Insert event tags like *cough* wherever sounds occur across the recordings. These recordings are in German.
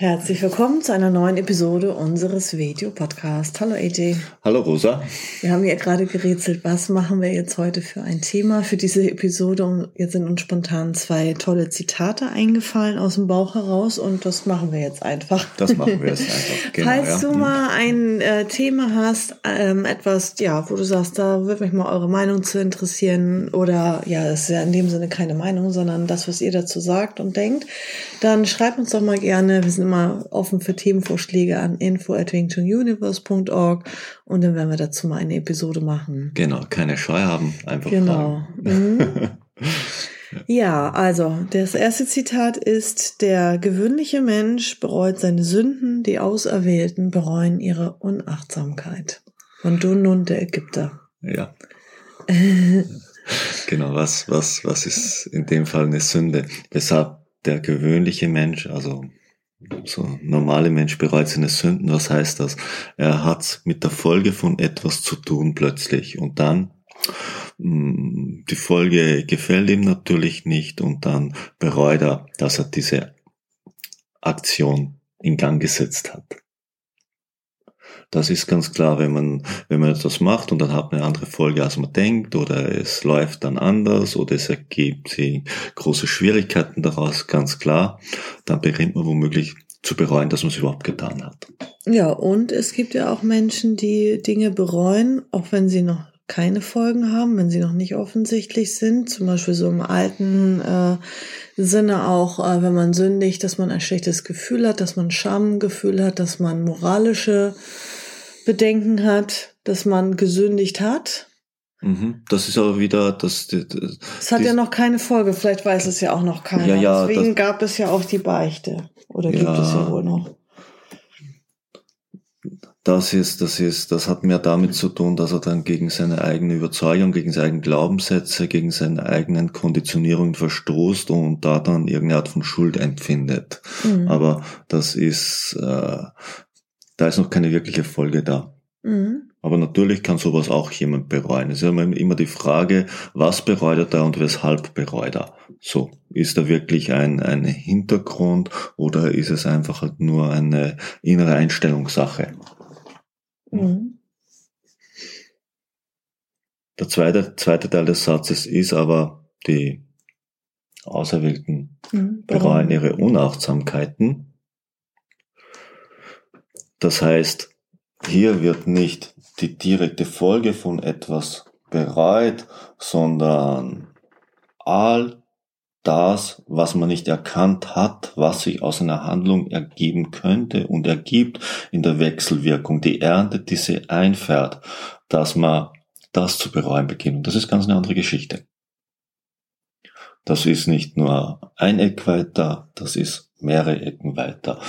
Herzlich willkommen zu einer neuen Episode unseres Video-Podcasts. Hallo AJ. Hallo Rosa. Wir haben ja gerade gerätselt, was machen wir jetzt heute für ein Thema für diese Episode. Und jetzt sind uns spontan zwei tolle Zitate eingefallen aus dem Bauch heraus und das machen wir jetzt einfach. Das machen wir jetzt einfach. *laughs* Genau, Falls ja. du mal ein äh, Thema hast, ähm, etwas, ja, wo du sagst, da würde mich mal eure Meinung zu interessieren oder ja, das ist ja in dem Sinne keine Meinung, sondern das, was ihr dazu sagt und denkt, dann schreibt uns doch mal gerne. Wir sind immer offen für Themenvorschläge an info at wingchununiverse.org und dann werden wir dazu mal eine Episode machen. Genau, keine Scheu haben, einfach Genau. Mhm. *laughs* ja, also das erste Zitat ist, der gewöhnliche Mensch bereut seine Sünden, die Auserwählten bereuen ihre Unachtsamkeit. Von Dunun, der Ägypter. Ja. *laughs* genau, was, was, was ist in dem Fall eine Sünde? Weshalb der gewöhnliche Mensch, also so normale Mensch bereut seine Sünden. Was heißt das? Er hat mit der Folge von etwas zu tun plötzlich und dann mm, die Folge gefällt ihm natürlich nicht und dann bereut er, dass er diese Aktion in Gang gesetzt hat. Das ist ganz klar, wenn man, wenn man etwas macht und dann hat man eine andere Folge, als man denkt, oder es läuft dann anders, oder es ergibt sich große Schwierigkeiten daraus, ganz klar, dann beginnt man womöglich zu bereuen, dass man es überhaupt getan hat. Ja, und es gibt ja auch Menschen, die Dinge bereuen, auch wenn sie noch keine Folgen haben, wenn sie noch nicht offensichtlich sind. Zum Beispiel so im alten äh, Sinne auch, äh, wenn man sündigt, dass man ein schlechtes Gefühl hat, dass man Schamgefühl hat, dass man moralische Bedenken hat, dass man gesündigt hat. Mhm. Das ist aber wieder das. Es hat ja noch keine Folge, vielleicht weiß es ja auch noch keiner. Ja, ja, Deswegen gab es ja auch die Beichte. Oder gibt ja, es ja wohl noch. Das ist, das ist, das hat mehr damit zu tun, dass er dann gegen seine eigene Überzeugung, gegen seine eigenen Glaubenssätze, gegen seine eigenen Konditionierungen verstoßt und da dann irgendeine Art von Schuld empfindet. Mhm. Aber das ist, äh, da ist noch keine wirkliche Folge da. Mhm. Aber natürlich kann sowas auch jemand bereuen. Es ist immer die Frage, was bereut er da und weshalb bereut er? So, ist da wirklich ein, ein Hintergrund oder ist es einfach halt nur eine innere Einstellungssache? Mhm. Der zweite, zweite Teil des Satzes ist aber, die Auserwählten mhm. bereuen ihre Unachtsamkeiten. Das heißt, hier wird nicht die direkte Folge von etwas bereut, sondern all das, was man nicht erkannt hat, was sich aus einer Handlung ergeben könnte und ergibt in der Wechselwirkung, die Ernte, die sie einfährt, dass man das zu bereuen beginnt. Und das ist ganz eine andere Geschichte. Das ist nicht nur ein Eck weiter, das ist mehrere Ecken weiter.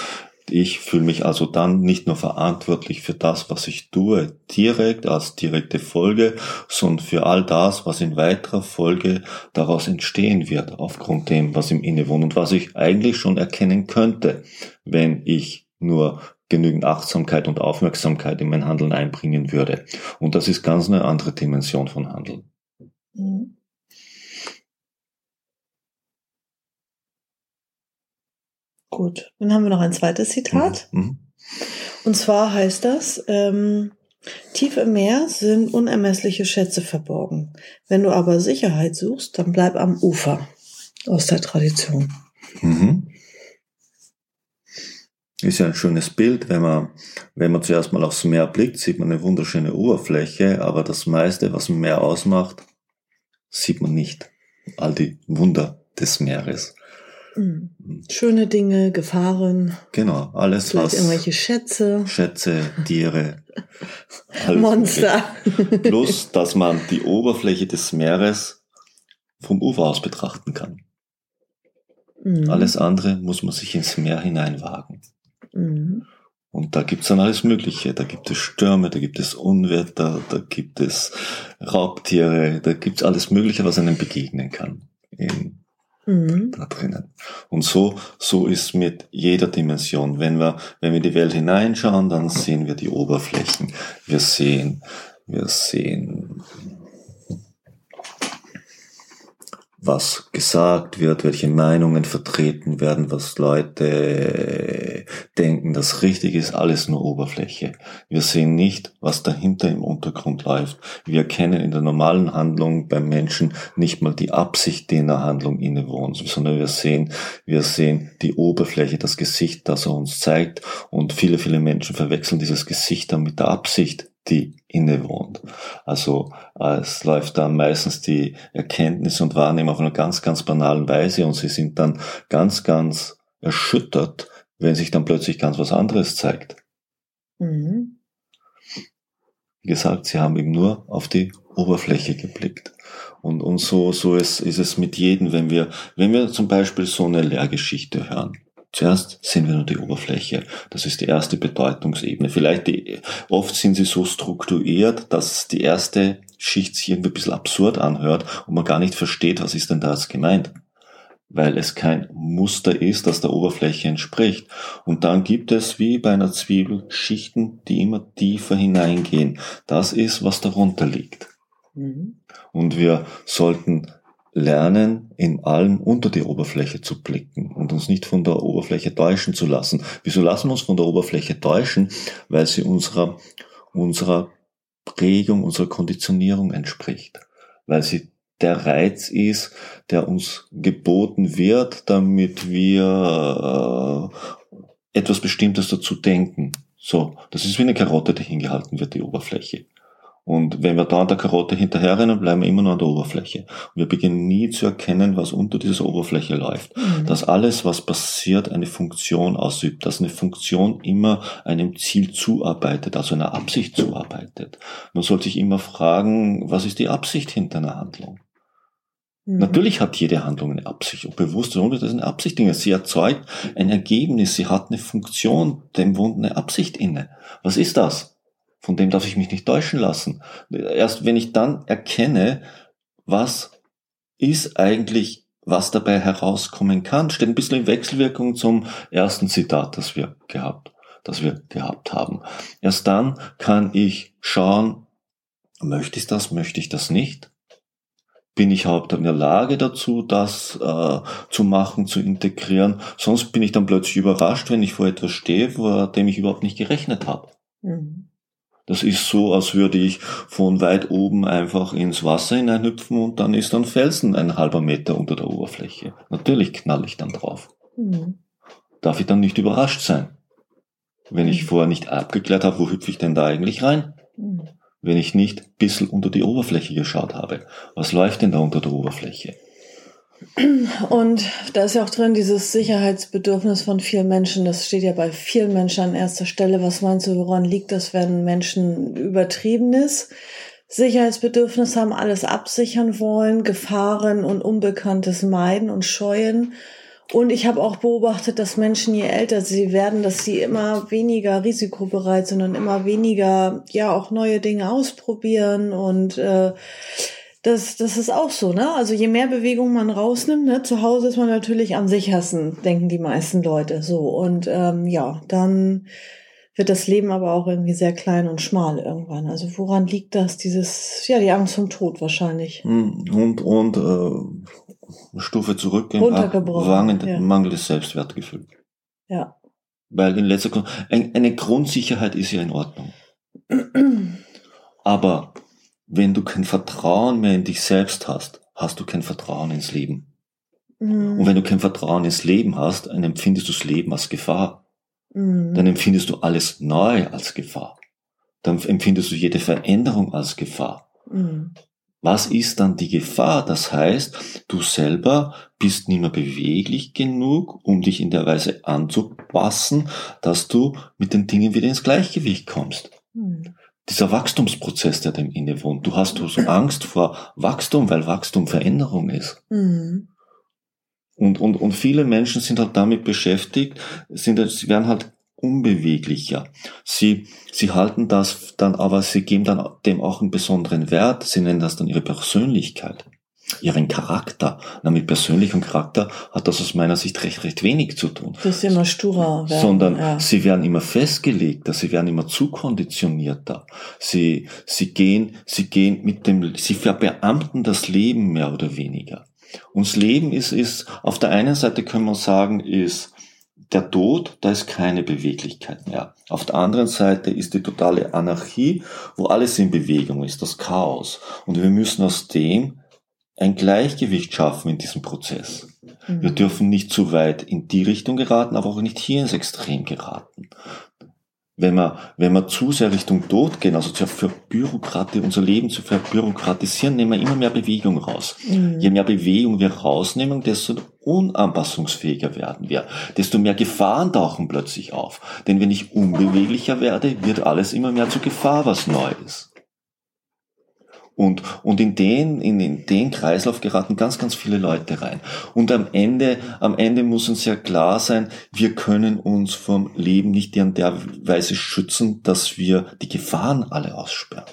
Ich fühle mich also dann nicht nur verantwortlich für das, was ich tue, direkt als direkte Folge, sondern für all das, was in weiterer Folge daraus entstehen wird, aufgrund dem, was im Inne wohnt und was ich eigentlich schon erkennen könnte, wenn ich nur genügend Achtsamkeit und Aufmerksamkeit in mein Handeln einbringen würde. Und das ist ganz eine andere Dimension von Handeln. Mhm. Gut, dann haben wir noch ein zweites Zitat. Mhm. mhm. Und zwar heißt das, ähm, tief im Meer sind unermessliche Schätze verborgen. Wenn du aber Sicherheit suchst, dann bleib am Ufer. Aus der Tradition. Mhm. Ist ja ein schönes Bild, wenn man, wenn man zuerst mal aufs Meer blickt, sieht man eine wunderschöne Oberfläche, aber das meiste, was ein Meer ausmacht, sieht man nicht. All die Wunder des Meeres. Mhm. Schöne Dinge, Gefahren. Genau, alles vielleicht was. irgendwelche Schätze. Schätze, Tiere. *laughs* Monster. Plus, dass man die Oberfläche des Meeres vom Ufer aus betrachten kann. Mhm. Alles andere muss man sich ins Meer hineinwagen. Mhm. Und da gibt's dann alles Mögliche. Da gibt es Stürme, da gibt es Unwetter, da gibt es Raubtiere, da gibt's alles Mögliche, was einem begegnen kann. In, mhm. Drinnen. Und so, so ist mit jeder Dimension. Wenn wir, wenn wir die Welt hineinschauen, dann sehen wir die Oberflächen. Wir sehen, wir sehen was gesagt wird, welche Meinungen vertreten werden, was Leute denken, das richtig ist, alles nur Oberfläche. Wir sehen nicht, was dahinter im Untergrund läuft. Wir erkennen in der normalen Handlung beim Menschen nicht mal die Absicht, die in der Handlung innewohnt, sondern wir sehen, wir sehen die Oberfläche, das Gesicht, das er uns zeigt und viele, viele Menschen verwechseln dieses Gesicht dann mit der Absicht, die innewohnt. Also äh, es läuft dann meistens die Erkenntnis und Wahrnehmung auf einer ganz, ganz banalen Weise und sie sind dann ganz, ganz erschüttert, wenn sich dann plötzlich ganz was anderes zeigt. Mhm. Wie gesagt, sie haben eben nur auf die Oberfläche geblickt. Und, und so, so ist, ist es mit jedem, wenn wir, wenn wir zum Beispiel so eine Lehrgeschichte hören. Zuerst sehen wir nur die Oberfläche. Das ist die erste Bedeutungsebene. Vielleicht die, oft sind sie so strukturiert, dass die erste Schicht sich irgendwie ein bisschen absurd anhört und man gar nicht versteht, was ist denn da jetzt gemeint. Weil es kein Muster ist, das der Oberfläche entspricht. Und dann gibt es wie bei einer Zwiebel Schichten, die immer tiefer hineingehen. Das ist, was darunter liegt. Mhm. Und wir sollten lernen, in allem unter die Oberfläche zu blicken und uns nicht von der Oberfläche täuschen zu lassen. Wieso lassen wir uns von der Oberfläche täuschen? Weil sie unserer, unserer Prägung, unserer Konditionierung entspricht. Weil sie der Reiz ist, der uns geboten wird, damit wir äh, etwas Bestimmtes dazu denken. So, das ist wie eine Karotte, die hingehalten wird, die Oberfläche. Und wenn wir da an der Karotte hinterherrennen, bleiben wir immer nur an der Oberfläche. Und wir beginnen nie zu erkennen, was unter dieser Oberfläche läuft. Mhm. Dass alles, was passiert, eine Funktion ausübt. Dass eine Funktion immer einem Ziel zuarbeitet, also einer Absicht zuarbeitet. Man soll sich immer fragen, was ist die Absicht hinter einer Handlung? Mhm. Natürlich hat jede Handlung eine Absicht, ob bewusst oder unbewusst, das ist eine Absicht. Sie erzeugt ein Ergebnis, sie hat eine Funktion, dem wohnt eine Absicht inne. Was ist das? Von dem darf ich mich nicht täuschen lassen. Erst wenn ich dann erkenne, was ist eigentlich, was dabei herauskommen kann, steht ein bisschen in Wechselwirkung zum ersten Zitat, das wir gehabt, das wir gehabt haben. Erst dann kann ich schauen, möchte ich das, möchte ich das nicht? Bin ich überhaupt in der Lage dazu, das äh, zu machen, zu integrieren? Sonst bin ich dann plötzlich überrascht, wenn ich vor etwas stehe, vor dem ich überhaupt nicht gerechnet habe. Mhm. Das ist so, als würde ich von weit oben einfach ins Wasser hineinhüpfen und dann ist ein Felsen ein halber Meter unter der Oberfläche. Natürlich knall ich dann drauf. Mhm. Darf ich dann nicht überrascht sein? Wenn ich mhm. vorher nicht abgeklärt habe, wo hüpfe ich denn da eigentlich rein? Mhm. Wenn ich nicht ein bisschen unter die Oberfläche geschaut habe. Was läuft denn da unter der Oberfläche? Und da ist ja auch drin dieses Sicherheitsbedürfnis von vielen Menschen. Das steht ja bei vielen Menschen an erster Stelle. Was meinst du, woran liegt das, wenn Menschen übertriebenes Sicherheitsbedürfnis haben, alles absichern wollen, Gefahren und Unbekanntes meiden und scheuen? Und ich habe auch beobachtet, dass Menschen, je älter sie werden, dass sie immer weniger risikobereit sind und immer weniger, ja, auch neue Dinge ausprobieren und äh, das, das ist auch so, ne? Also je mehr Bewegung man rausnimmt, ne? Zu Hause ist man natürlich am sichersten, denken die meisten Leute so. Und ähm, ja, dann wird das Leben aber auch irgendwie sehr klein und schmal irgendwann. Also woran liegt das? Dieses, ja, die Angst vom Tod wahrscheinlich. Hm, und, und äh, Stufe zurückgehen, Runtergebrochen, ja. mangelndes Selbstwertgefühl. Ja. Weil in letzter ein, eine Grundsicherheit ist ja in Ordnung. aber wenn du kein Vertrauen mehr in dich selbst hast, hast du kein Vertrauen ins Leben. Mhm. Und wenn du kein Vertrauen ins Leben hast, dann empfindest du das Leben als Gefahr. Mhm. Dann empfindest du alles neu als Gefahr. Dann empfindest du jede Veränderung als Gefahr. Mhm. Was ist dann die Gefahr? Das heißt, du selber bist nicht mehr beweglich genug, um dich in der Weise anzupassen, dass du mit den Dingen wieder ins Gleichgewicht kommst. Mhm dieser Wachstumsprozess, der dem innewohnt. Du hast so Angst vor Wachstum, weil Wachstum Veränderung ist. Mhm. Und, und, und viele Menschen sind halt damit beschäftigt, sind, sie werden halt unbeweglicher. Sie, sie halten das dann aber, sie geben dann dem auch einen besonderen Wert. Sie nennen das dann ihre Persönlichkeit, ihren Charakter. Na, mit persönlichem Charakter hat das aus meiner Sicht recht, recht wenig zu tun. Das ist immer sturer werden, Sondern ja. sie werden immer festgelegter, sie werden immer zukonditionierter. Sie, sie gehen, sie gehen mit dem, sie verbeamten das Leben mehr oder weniger. Und das Leben ist, ist, auf der einen Seite können wir sagen, ist, der Tod, da ist keine Beweglichkeit mehr. Auf der anderen Seite ist die totale Anarchie, wo alles in Bewegung ist, das Chaos. Und wir müssen aus dem ein Gleichgewicht schaffen in diesem Prozess. Mhm. Wir dürfen nicht zu weit in die Richtung geraten, aber auch nicht hier ins Extrem geraten wenn wir, wenn wir zu sehr Richtung Tod gehen, also zur Bürokratie, unser Leben zu verbürokratisieren, nehmen wir immer mehr Bewegung raus. Mhm. Je mehr Bewegung wir rausnehmen, desto unanpassungsfähiger werden wir, desto mehr Gefahren tauchen plötzlich auf. Denn wenn ich unbeweglicher werde, wird alles immer mehr zur Gefahr, was neu ist. Und, und in den, in, in den Kreislauf geraten ganz, ganz viele Leute rein. Und am Ende, am Ende muss uns ja klar sein, wir können uns vom Leben nicht in der Weise schützen, dass wir die Gefahren alle aussperren.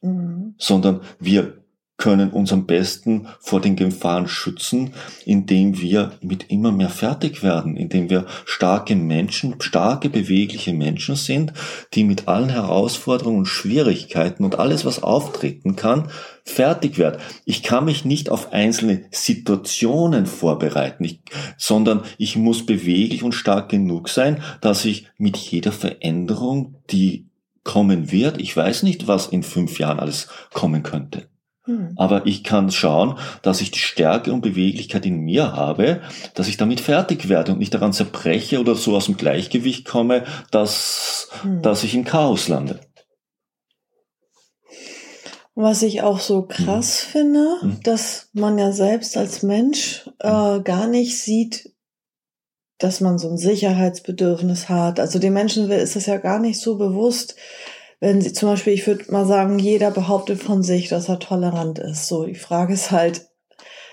Mhm. Sondern wir können uns am besten vor den Gefahren schützen, indem wir mit immer mehr fertig werden, indem wir starke Menschen, starke bewegliche Menschen sind, die mit allen Herausforderungen und Schwierigkeiten und alles, was auftreten kann, fertig werden. Ich kann mich nicht auf einzelne Situationen vorbereiten, ich, sondern ich muss beweglich und stark genug sein, dass ich mit jeder Veränderung, die kommen wird, ich weiß nicht, was in fünf Jahren alles kommen könnte. Aber ich kann schauen, dass ich die Stärke und Beweglichkeit in mir habe, dass ich damit fertig werde und nicht daran zerbreche oder so aus dem Gleichgewicht komme, dass, hm. dass ich in Chaos lande. Was ich auch so krass hm. finde, hm. dass man ja selbst als Mensch äh, hm. gar nicht sieht, dass man so ein Sicherheitsbedürfnis hat. Also den Menschen ist es ja gar nicht so bewusst, wenn sie zum Beispiel, ich würde mal sagen, jeder behauptet von sich, dass er tolerant ist. So, die Frage ist halt,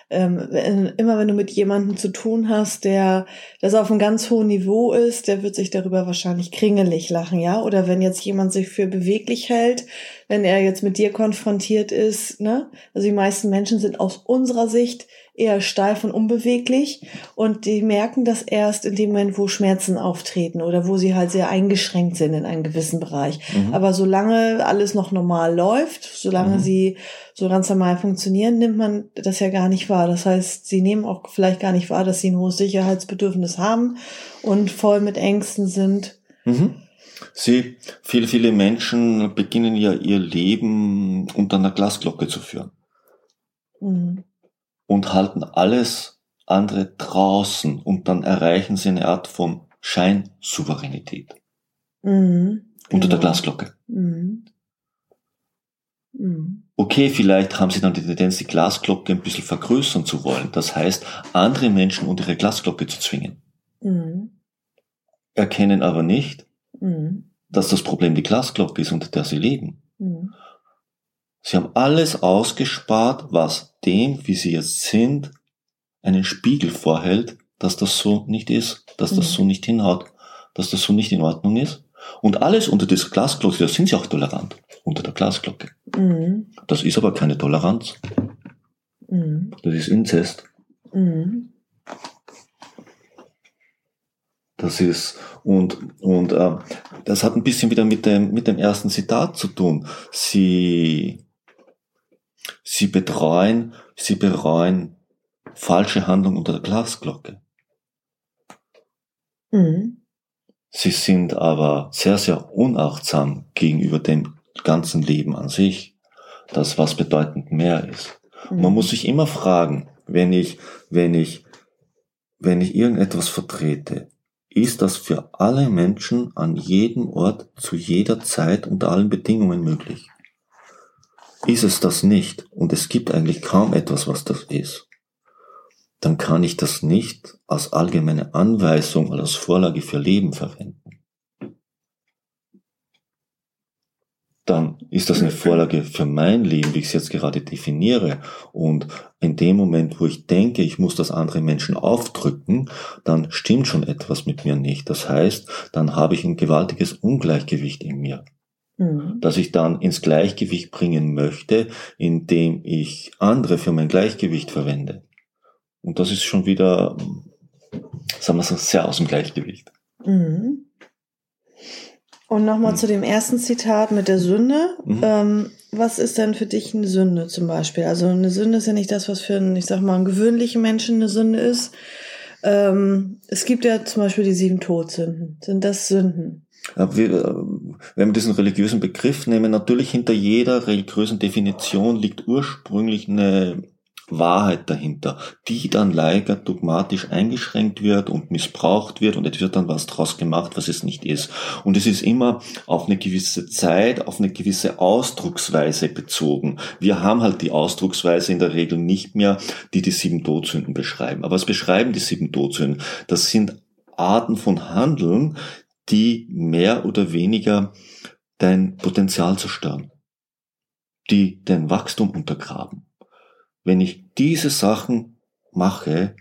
ähm, wenn, immer wenn du mit jemandem zu tun hast, der das auf einem ganz hohen Niveau ist, der wird sich darüber wahrscheinlich kringelig lachen, ja? Oder wenn jetzt jemand sich für beweglich hält, wenn er jetzt mit dir konfrontiert ist, ne? Also die meisten Menschen sind aus unserer Sicht eher steif und unbeweglich und die merken das erst in dem Moment, wo Schmerzen auftreten oder wo sie halt sehr eingeschränkt sind in einem gewissen Bereich. Mhm. Aber solange alles noch normal läuft, solange mhm. sie so ganz normal funktionieren, nimmt man das ja gar nicht wahr. Das heißt, sie nehmen auch vielleicht gar nicht wahr, dass sie ein hohes Sicherheitsbedürfnis haben und voll mit Ängsten sind. Mhm. Sie, viele, viele Menschen beginnen ja ihr Leben unter einer Glasglocke zu führen. Mhm und halten alles andere draußen und dann erreichen sie eine Art von Scheinsouveränität. Mhm, genau. Unter der genau. Glasglocke. Mhm. Mhm. Okay, vielleicht haben sie dann die Tendenz, die Glasglocke ein bisschen vergrößern zu wollen. Das heißt, andere Menschen unter ihre Glasglocke zu zwingen. Mhm. Erkennen aber nicht, mhm. dass das Problem die Glasglocke ist, unter der sie leben. Mhm. Sie haben alles ausgespart, was dem, wie sie jetzt sind, einen Spiegel vorhält, dass das so nicht ist, dass das mhm. so nicht hinhaut, dass das so nicht in Ordnung ist. Und alles unter dieser Glasglocke, da sind sie auch tolerant, unter der Glasglocke. Mhm. Das ist aber keine Toleranz. Mhm. Das ist Inzest. Mhm. Das ist, und, und äh, das hat ein bisschen wieder mit dem, mit dem ersten Zitat zu tun. Sie, Sie betreuen, sie bereuen falsche Handlung unter der Glasglocke. Mhm. Sie sind aber sehr, sehr unachtsam gegenüber dem ganzen Leben an sich, das was bedeutend mehr ist. Mhm. Man muss sich immer fragen, wenn ich, wenn ich, wenn ich irgendetwas vertrete, ist das für alle Menschen an jedem Ort zu jeder Zeit unter allen Bedingungen möglich? Ist es das nicht, und es gibt eigentlich kaum etwas, was das ist, dann kann ich das nicht als allgemeine Anweisung oder als Vorlage für Leben verwenden. Dann ist das eine Vorlage für mein Leben, wie ich es jetzt gerade definiere. Und in dem Moment, wo ich denke, ich muss das andere Menschen aufdrücken, dann stimmt schon etwas mit mir nicht. Das heißt, dann habe ich ein gewaltiges Ungleichgewicht in mir, mhm. das ich dann ins Gleichgewicht bringen möchte, indem ich andere für mein Gleichgewicht verwende. Und das ist schon wieder, sagen wir so, sehr aus dem Gleichgewicht. Mhm. Und nochmal mhm. zu dem ersten Zitat mit der Sünde. Mhm. Ähm, was ist denn für dich eine Sünde zum Beispiel? Also eine Sünde ist ja nicht das, was für einen, ich sag mal, einen gewöhnlichen Menschen eine Sünde ist. Ähm, es gibt ja zum Beispiel die sieben Todsünden. Sind das Sünden? Wir, äh, wenn wir diesen religiösen Begriff nehmen, natürlich hinter jeder religiösen Definition liegt ursprünglich eine Wahrheit dahinter, die dann leider dogmatisch eingeschränkt wird und missbraucht wird und es wird dann was draus gemacht, was es nicht ist. Und es ist immer auf eine gewisse Zeit, auf eine gewisse Ausdrucksweise bezogen. Wir haben halt die Ausdrucksweise in der Regel nicht mehr, die die sieben Todsünden beschreiben. Aber was beschreiben die sieben Todsünden? Das sind Arten von Handeln, die mehr oder weniger dein Potenzial zerstören, die dein Wachstum untergraben. Wenn ich diese Sachen mache,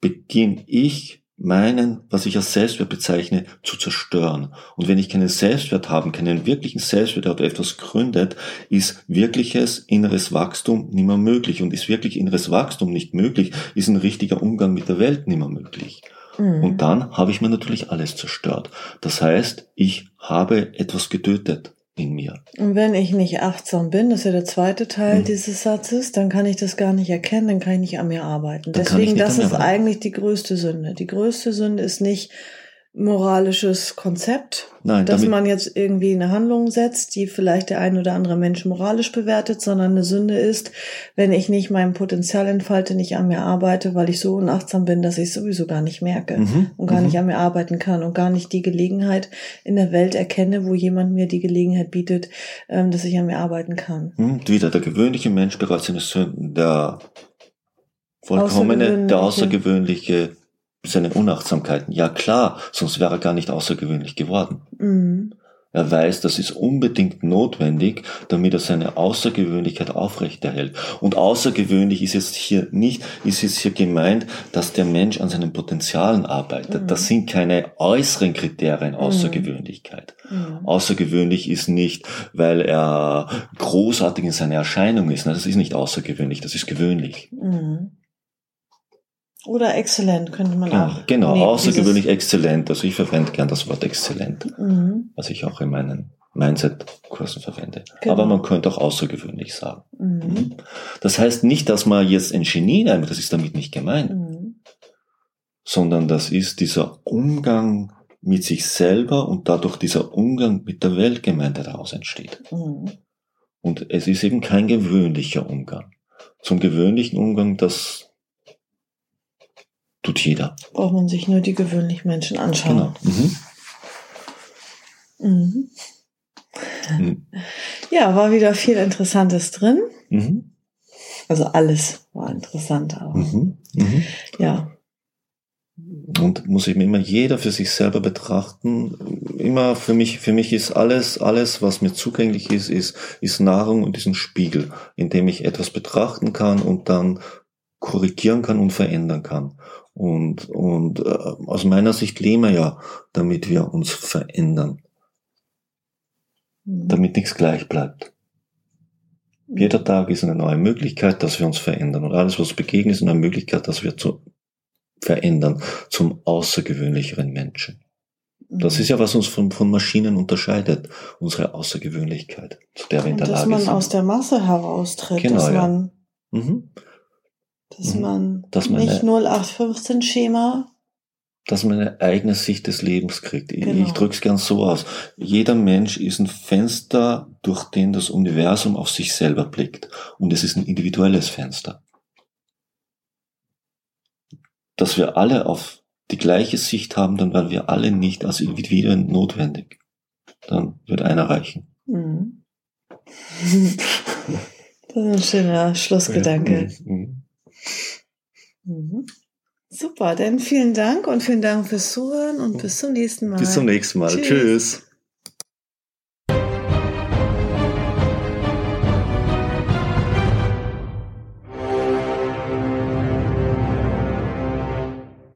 beginne ich meinen, was ich als Selbstwert bezeichne, zu zerstören. Und wenn ich keinen Selbstwert habe, keinen wirklichen Selbstwert, der etwas gründet, ist wirkliches inneres Wachstum nicht mehr möglich. Und ist wirklich inneres Wachstum nicht möglich, ist ein richtiger Umgang mit der Welt nicht mehr möglich. Mhm. Und dann habe ich mir natürlich alles zerstört. Das heißt, ich habe etwas getötet in mir. Und wenn ich nicht achtsam bin, das ist ja der zweite Teil mhm. dieses Satzes, dann kann ich das gar nicht erkennen, dann kann ich nicht an mir arbeiten. Dann Deswegen, das ist arbeiten. eigentlich die größte Sünde. Die größte Sünde ist nicht moralisches Konzept, Nein, dass man jetzt irgendwie eine Handlung setzt, die vielleicht der ein oder andere Mensch moralisch bewertet, sondern eine Sünde ist, wenn ich nicht mein Potenzial entfalte, nicht an mir arbeite, weil ich so unachtsam bin, dass ich es sowieso gar nicht merke mhm. und gar mhm. nicht an mir arbeiten kann und gar nicht die Gelegenheit in der Welt erkenne, wo jemand mir die Gelegenheit bietet, ähm, dass ich an mir arbeiten kann. Mhm. Wieder der gewöhnliche Mensch bereits seine Sünden, der vollkommene, der außergewöhnliche seine Unachtsamkeiten. Ja klar, sonst wäre er gar nicht außergewöhnlich geworden. Mhm. Er weiß, das ist unbedingt notwendig, damit er seine Außergewöhnlichkeit aufrechterhält. Und außergewöhnlich ist jetzt hier nicht, ist jetzt hier gemeint, dass der Mensch an seinen Potenzialen arbeitet. Mhm. Das sind keine äußeren Kriterien Außergewöhnlichkeit. Mhm. Außergewöhnlich ist nicht, weil er großartig in seiner Erscheinung ist. Das ist nicht außergewöhnlich, das ist gewöhnlich. Mhm. Oder exzellent könnte man ja, auch. Genau, nehmen, außergewöhnlich exzellent. Also ich verwende gern das Wort exzellent, mhm. was ich auch in meinen Mindset-Kursen verwende. Genau. Aber man könnte auch außergewöhnlich sagen. Mhm. Das heißt nicht, dass man jetzt ein Genie nimmt, das ist damit nicht gemeint, mhm. sondern das ist dieser Umgang mit sich selber und dadurch dieser Umgang mit der Welt gemeint, der daraus entsteht. Mhm. Und es ist eben kein gewöhnlicher Umgang. Zum gewöhnlichen Umgang, das tut jeder. Braucht man sich nur die gewöhnlichen Menschen anschauen. Genau. Mhm. Mhm. Mhm. Ja, war wieder viel Interessantes drin. Mhm. Also alles war interessant, mhm. Mhm. ja. Und muss eben immer jeder für sich selber betrachten. Immer für mich, für mich ist alles, alles, was mir zugänglich ist, ist, ist Nahrung und diesen Spiegel, in dem ich etwas betrachten kann und dann korrigieren kann und verändern kann. Und, und äh, aus meiner Sicht leben wir ja, damit wir uns verändern. Mhm. Damit nichts gleich bleibt. Jeder Tag ist eine neue Möglichkeit, dass wir uns verändern. Und alles, was begegnet, ist eine Möglichkeit, dass wir zu verändern zum außergewöhnlicheren Menschen. Das mhm. ist ja, was uns von, von Maschinen unterscheidet, unsere Außergewöhnlichkeit, zu der wir in der Lage sind. Dass man aus der Masse heraustritt, genau, dass man mhm. Dass mhm. man, dass man nicht 0815-Schema. Dass man eine eigene Sicht des Lebens kriegt. Ich, genau. ich drücke es gern so aus. Jeder Mensch ist ein Fenster, durch den das Universum auf sich selber blickt. Und es ist ein individuelles Fenster. Dass wir alle auf die gleiche Sicht haben, dann werden wir alle nicht als Individuen notwendig. Dann wird einer reichen. Mhm. *laughs* das ist ein schöner Schlussgedanke. Mhm. mhm. Mhm. Super, dann vielen Dank und vielen Dank fürs Zuhören und bis zum nächsten Mal. Bis zum nächsten Mal. Tschüss. Tschüss.